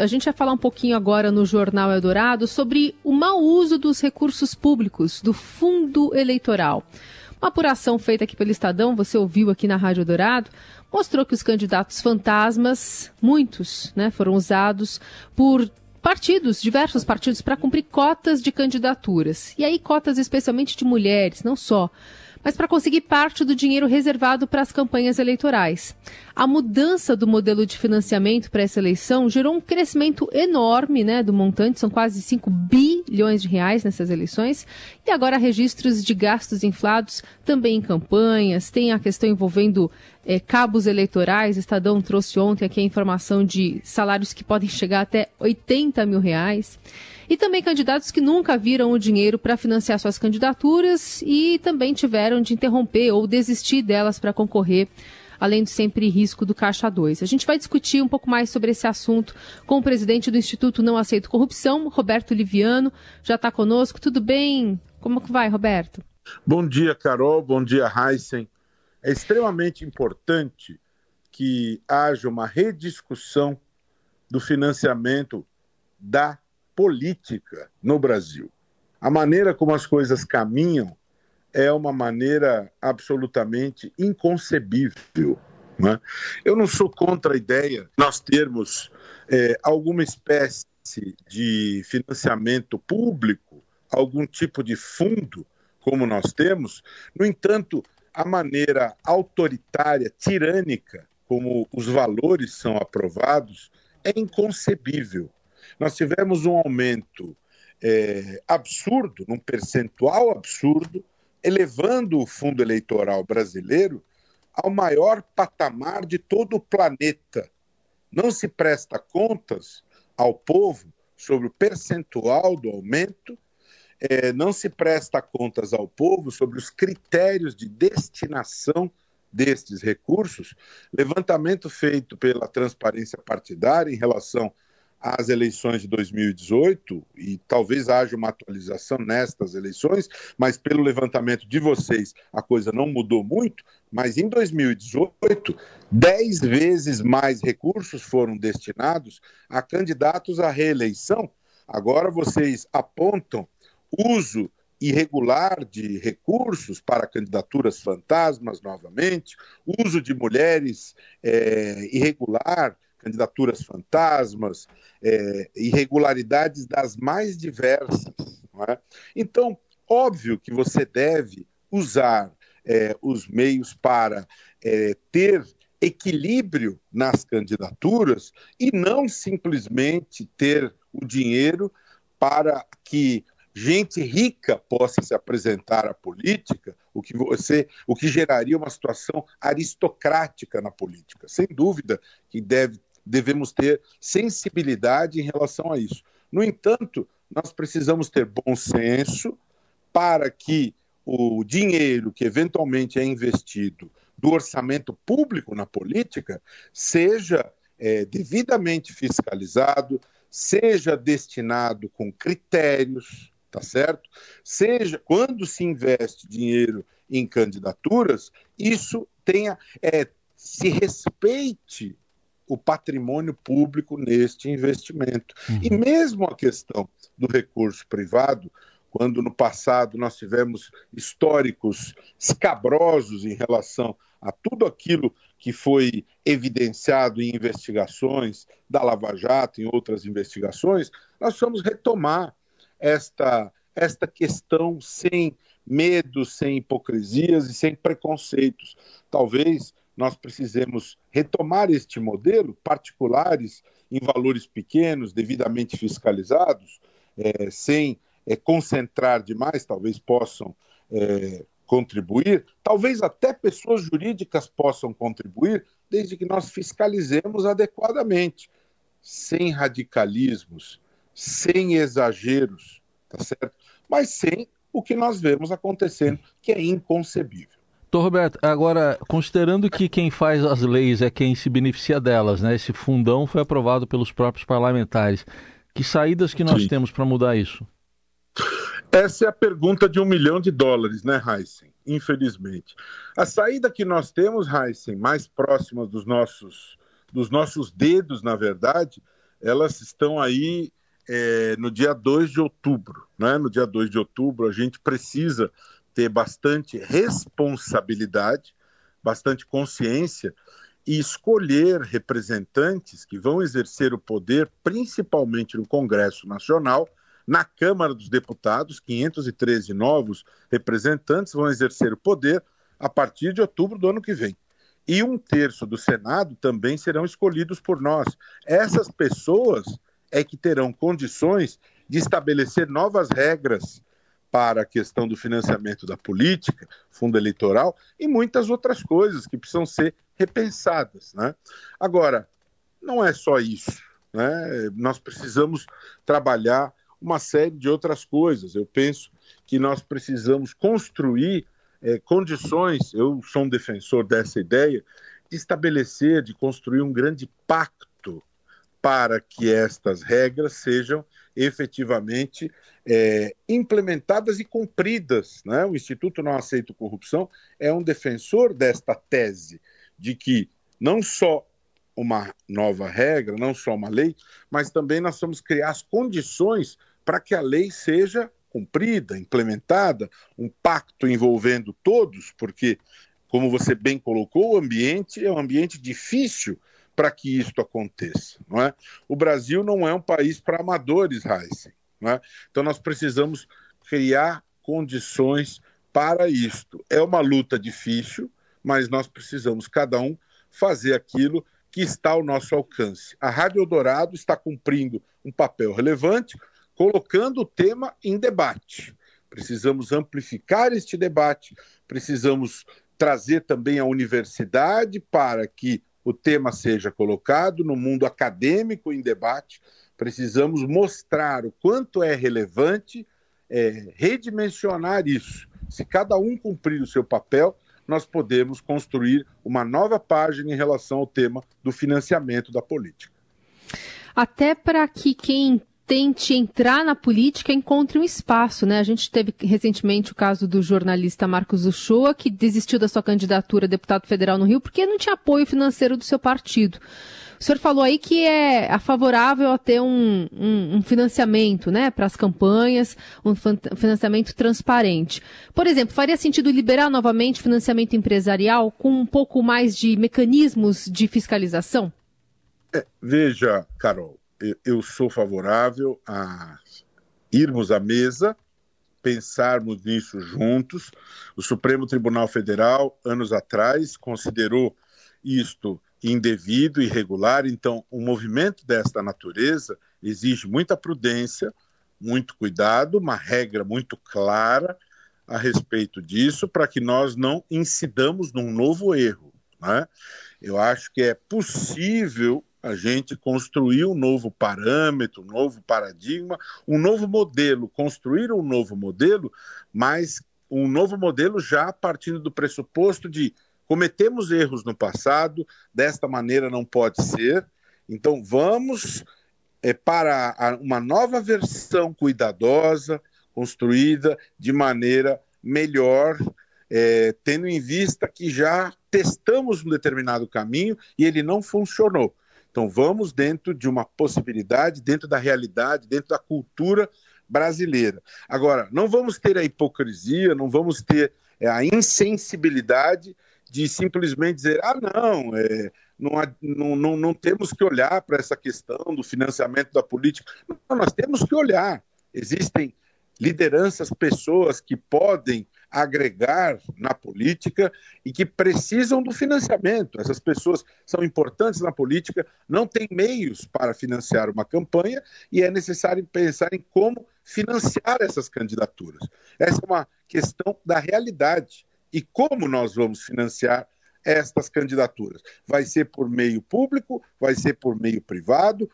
A gente vai falar um pouquinho agora no Jornal Eldorado sobre o mau uso dos recursos públicos do fundo eleitoral. Uma apuração feita aqui pelo Estadão, você ouviu aqui na Rádio Dourado, mostrou que os candidatos fantasmas, muitos, né, foram usados por partidos, diversos partidos, para cumprir cotas de candidaturas. E aí, cotas especialmente de mulheres, não só mas para conseguir parte do dinheiro reservado para as campanhas eleitorais. A mudança do modelo de financiamento para essa eleição gerou um crescimento enorme né, do montante, são quase 5 bilhões de reais nessas eleições, e agora registros de gastos inflados também em campanhas, tem a questão envolvendo é, cabos eleitorais, Estadão trouxe ontem aqui a informação de salários que podem chegar até 80 mil reais e também candidatos que nunca viram o dinheiro para financiar suas candidaturas e também tiveram de interromper ou desistir delas para concorrer além do sempre risco do Caixa 2. A gente vai discutir um pouco mais sobre esse assunto com o presidente do Instituto Não Aceito Corrupção, Roberto Liviano, já está conosco. Tudo bem? Como que vai, Roberto? Bom dia, Carol. Bom dia, Heisen. É extremamente importante que haja uma rediscussão do financiamento da política no Brasil. A maneira como as coisas caminham é uma maneira absolutamente inconcebível. Né? Eu não sou contra a ideia de nós termos é, alguma espécie de financiamento público, algum tipo de fundo, como nós temos. No entanto, a maneira autoritária, tirânica, como os valores são aprovados, é inconcebível nós tivemos um aumento é, absurdo, num percentual absurdo, elevando o fundo eleitoral brasileiro ao maior patamar de todo o planeta. Não se presta contas ao povo sobre o percentual do aumento, é, não se presta contas ao povo sobre os critérios de destinação destes recursos. Levantamento feito pela transparência partidária em relação às eleições de 2018, e talvez haja uma atualização nestas eleições, mas pelo levantamento de vocês a coisa não mudou muito, mas em 2018, dez vezes mais recursos foram destinados a candidatos à reeleição. Agora vocês apontam uso irregular de recursos para candidaturas fantasmas novamente, uso de mulheres é, irregular candidaturas fantasmas, é, irregularidades das mais diversas. É? Então, óbvio que você deve usar é, os meios para é, ter equilíbrio nas candidaturas e não simplesmente ter o dinheiro para que gente rica possa se apresentar à política, o que você, o que geraria uma situação aristocrática na política. Sem dúvida que deve devemos ter sensibilidade em relação a isso. No entanto, nós precisamos ter bom senso para que o dinheiro que eventualmente é investido do orçamento público na política seja é, devidamente fiscalizado, seja destinado com critérios, tá certo? Seja quando se investe dinheiro em candidaturas, isso tenha é, se respeite o patrimônio público neste investimento. Uhum. E mesmo a questão do recurso privado, quando no passado nós tivemos históricos escabrosos em relação a tudo aquilo que foi evidenciado em investigações da Lava Jato, em outras investigações, nós vamos retomar esta, esta questão sem medo, sem hipocrisias e sem preconceitos. Talvez nós precisemos retomar este modelo, particulares em valores pequenos, devidamente fiscalizados, é, sem é, concentrar demais, talvez possam é, contribuir, talvez até pessoas jurídicas possam contribuir, desde que nós fiscalizemos adequadamente, sem radicalismos, sem exageros, tá certo? Mas sem o que nós vemos acontecendo, que é inconcebível. Doutor Roberto, agora, considerando que quem faz as leis é quem se beneficia delas, né? Esse fundão foi aprovado pelos próprios parlamentares. Que saídas que nós Sim. temos para mudar isso? Essa é a pergunta de um milhão de dólares, né, Heisen? Infelizmente. A saída que nós temos, Heisen, mais próxima dos nossos, dos nossos dedos, na verdade, elas estão aí é, no dia 2 de outubro. Né? No dia 2 de outubro, a gente precisa ter bastante responsabilidade, bastante consciência e escolher representantes que vão exercer o poder, principalmente no Congresso Nacional, na Câmara dos Deputados, 513 novos representantes vão exercer o poder a partir de outubro do ano que vem. E um terço do Senado também serão escolhidos por nós. Essas pessoas é que terão condições de estabelecer novas regras para a questão do financiamento da política, fundo eleitoral e muitas outras coisas que precisam ser repensadas. Né? Agora, não é só isso. Né? Nós precisamos trabalhar uma série de outras coisas. Eu penso que nós precisamos construir é, condições, eu sou um defensor dessa ideia, de estabelecer, de construir um grande pacto para que estas regras sejam efetivamente é, implementadas e cumpridas. Né? O Instituto Não Aceito Corrupção é um defensor desta tese de que não só uma nova regra, não só uma lei, mas também nós vamos criar as condições para que a lei seja cumprida, implementada, um pacto envolvendo todos, porque, como você bem colocou, o ambiente é um ambiente difícil para que isto aconteça. Não é? O Brasil não é um país para amadores, Heisen. É? Então, nós precisamos criar condições para isto. É uma luta difícil, mas nós precisamos, cada um, fazer aquilo que está ao nosso alcance. A Rádio Eldorado está cumprindo um papel relevante, colocando o tema em debate. Precisamos amplificar este debate, precisamos trazer também a universidade para que o tema seja colocado no mundo acadêmico em debate. Precisamos mostrar o quanto é relevante é, redimensionar isso. Se cada um cumprir o seu papel, nós podemos construir uma nova página em relação ao tema do financiamento da política. Até para que quem tente entrar na política encontre um espaço, né? A gente teve recentemente o caso do jornalista Marcos Uchoa, que desistiu da sua candidatura a deputado federal no Rio porque não tinha apoio financeiro do seu partido. O senhor falou aí que é favorável a ter um, um, um financiamento né, para as campanhas, um financiamento transparente. Por exemplo, faria sentido liberar novamente financiamento empresarial com um pouco mais de mecanismos de fiscalização? É, veja, Carol, eu sou favorável a irmos à mesa, pensarmos nisso juntos. O Supremo Tribunal Federal, anos atrás, considerou isto indevido, irregular. Então, um movimento desta natureza exige muita prudência, muito cuidado, uma regra muito clara a respeito disso, para que nós não incidamos num novo erro. Né? Eu acho que é possível a gente construir um novo parâmetro, um novo paradigma, um novo modelo, construir um novo modelo, mas um novo modelo já partindo do pressuposto de cometemos erros no passado, desta maneira não pode ser, então vamos é, para uma nova versão cuidadosa, construída de maneira melhor, é, tendo em vista que já testamos um determinado caminho e ele não funcionou. Então vamos dentro de uma possibilidade, dentro da realidade, dentro da cultura brasileira. Agora, não vamos ter a hipocrisia, não vamos ter é, a insensibilidade de simplesmente dizer, ah, não, é, não, não, não, não temos que olhar para essa questão do financiamento da política. Não, nós temos que olhar. Existem lideranças, pessoas que podem agregar na política e que precisam do financiamento. Essas pessoas são importantes na política, não têm meios para financiar uma campanha e é necessário pensar em como financiar essas candidaturas. Essa é uma questão da realidade. E como nós vamos financiar estas candidaturas? Vai ser por meio público? Vai ser por meio privado?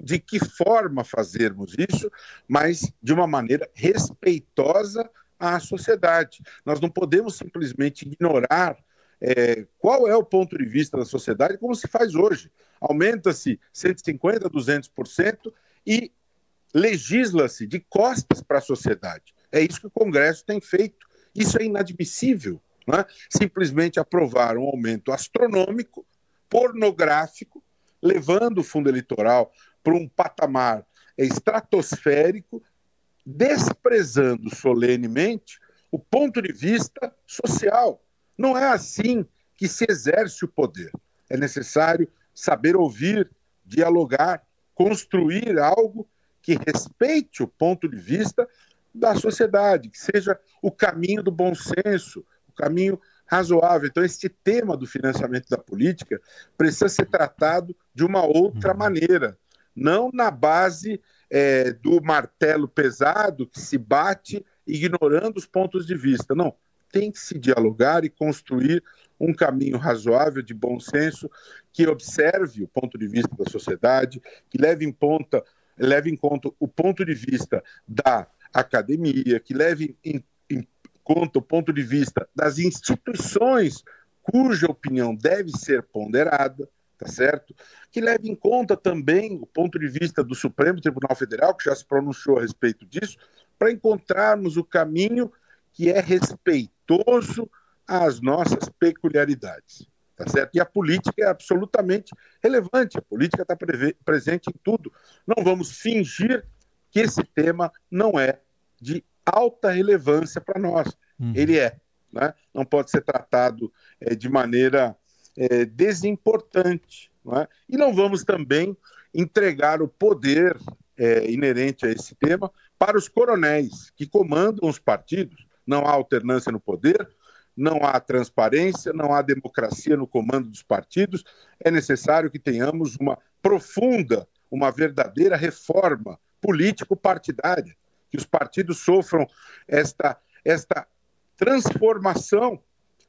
De que forma fazermos isso, mas de uma maneira respeitosa à sociedade. Nós não podemos simplesmente ignorar é, qual é o ponto de vista da sociedade, como se faz hoje. Aumenta-se 150%, 200% e legisla-se de costas para a sociedade. É isso que o Congresso tem feito. Isso é inadmissível. Né? Simplesmente aprovar um aumento astronômico, pornográfico, levando o fundo eleitoral para um patamar estratosférico, desprezando solenemente o ponto de vista social. Não é assim que se exerce o poder. É necessário saber ouvir, dialogar, construir algo que respeite o ponto de vista da sociedade, que seja o caminho do bom senso, o caminho razoável. Então, este tema do financiamento da política precisa ser tratado de uma outra uhum. maneira, não na base é, do martelo pesado que se bate ignorando os pontos de vista. Não, tem que se dialogar e construir um caminho razoável de bom senso que observe o ponto de vista da sociedade, que leve em conta, leve em conta o ponto de vista da academia, que leve em, em conta o ponto de vista das instituições cuja opinião deve ser ponderada, tá certo? Que leve em conta também o ponto de vista do Supremo Tribunal Federal, que já se pronunciou a respeito disso, para encontrarmos o caminho que é respeitoso às nossas peculiaridades. Tá certo? E a política é absolutamente relevante, a política está presente em tudo. Não vamos fingir que esse tema não é de alta relevância para nós. Uhum. Ele é. Né? Não pode ser tratado é, de maneira é, desimportante. Não é? E não vamos também entregar o poder é, inerente a esse tema para os coronéis que comandam os partidos. Não há alternância no poder, não há transparência, não há democracia no comando dos partidos. É necessário que tenhamos uma profunda, uma verdadeira reforma político-partidária, que os partidos sofram esta, esta transformação.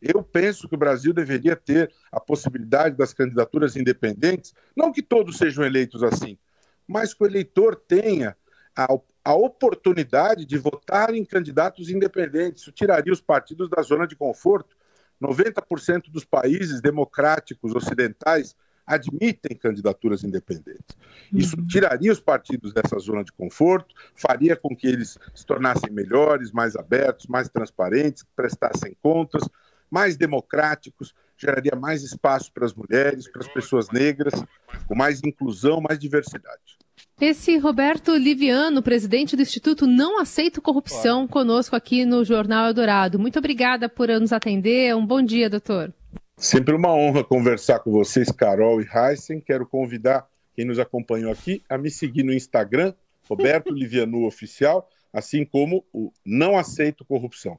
Eu penso que o Brasil deveria ter a possibilidade das candidaturas independentes, não que todos sejam eleitos assim, mas que o eleitor tenha a, a oportunidade de votar em candidatos independentes. Isso tiraria os partidos da zona de conforto. 90% dos países democráticos ocidentais admitem candidaturas independentes. Isso uhum. tiraria os partidos dessa zona de conforto, faria com que eles se tornassem melhores, mais abertos, mais transparentes, prestassem contas, mais democráticos, geraria mais espaço para as mulheres, para as pessoas negras, com mais inclusão, mais diversidade. Esse Roberto Liviano, presidente do Instituto Não Aceito Corrupção, conosco aqui no Jornal Eldorado. Muito obrigada por nos atender. Um bom dia, doutor. Sempre uma honra conversar com vocês, Carol e Heisen. Quero convidar quem nos acompanhou aqui a me seguir no Instagram, Roberto Liviano Oficial, assim como o Não Aceito Corrupção.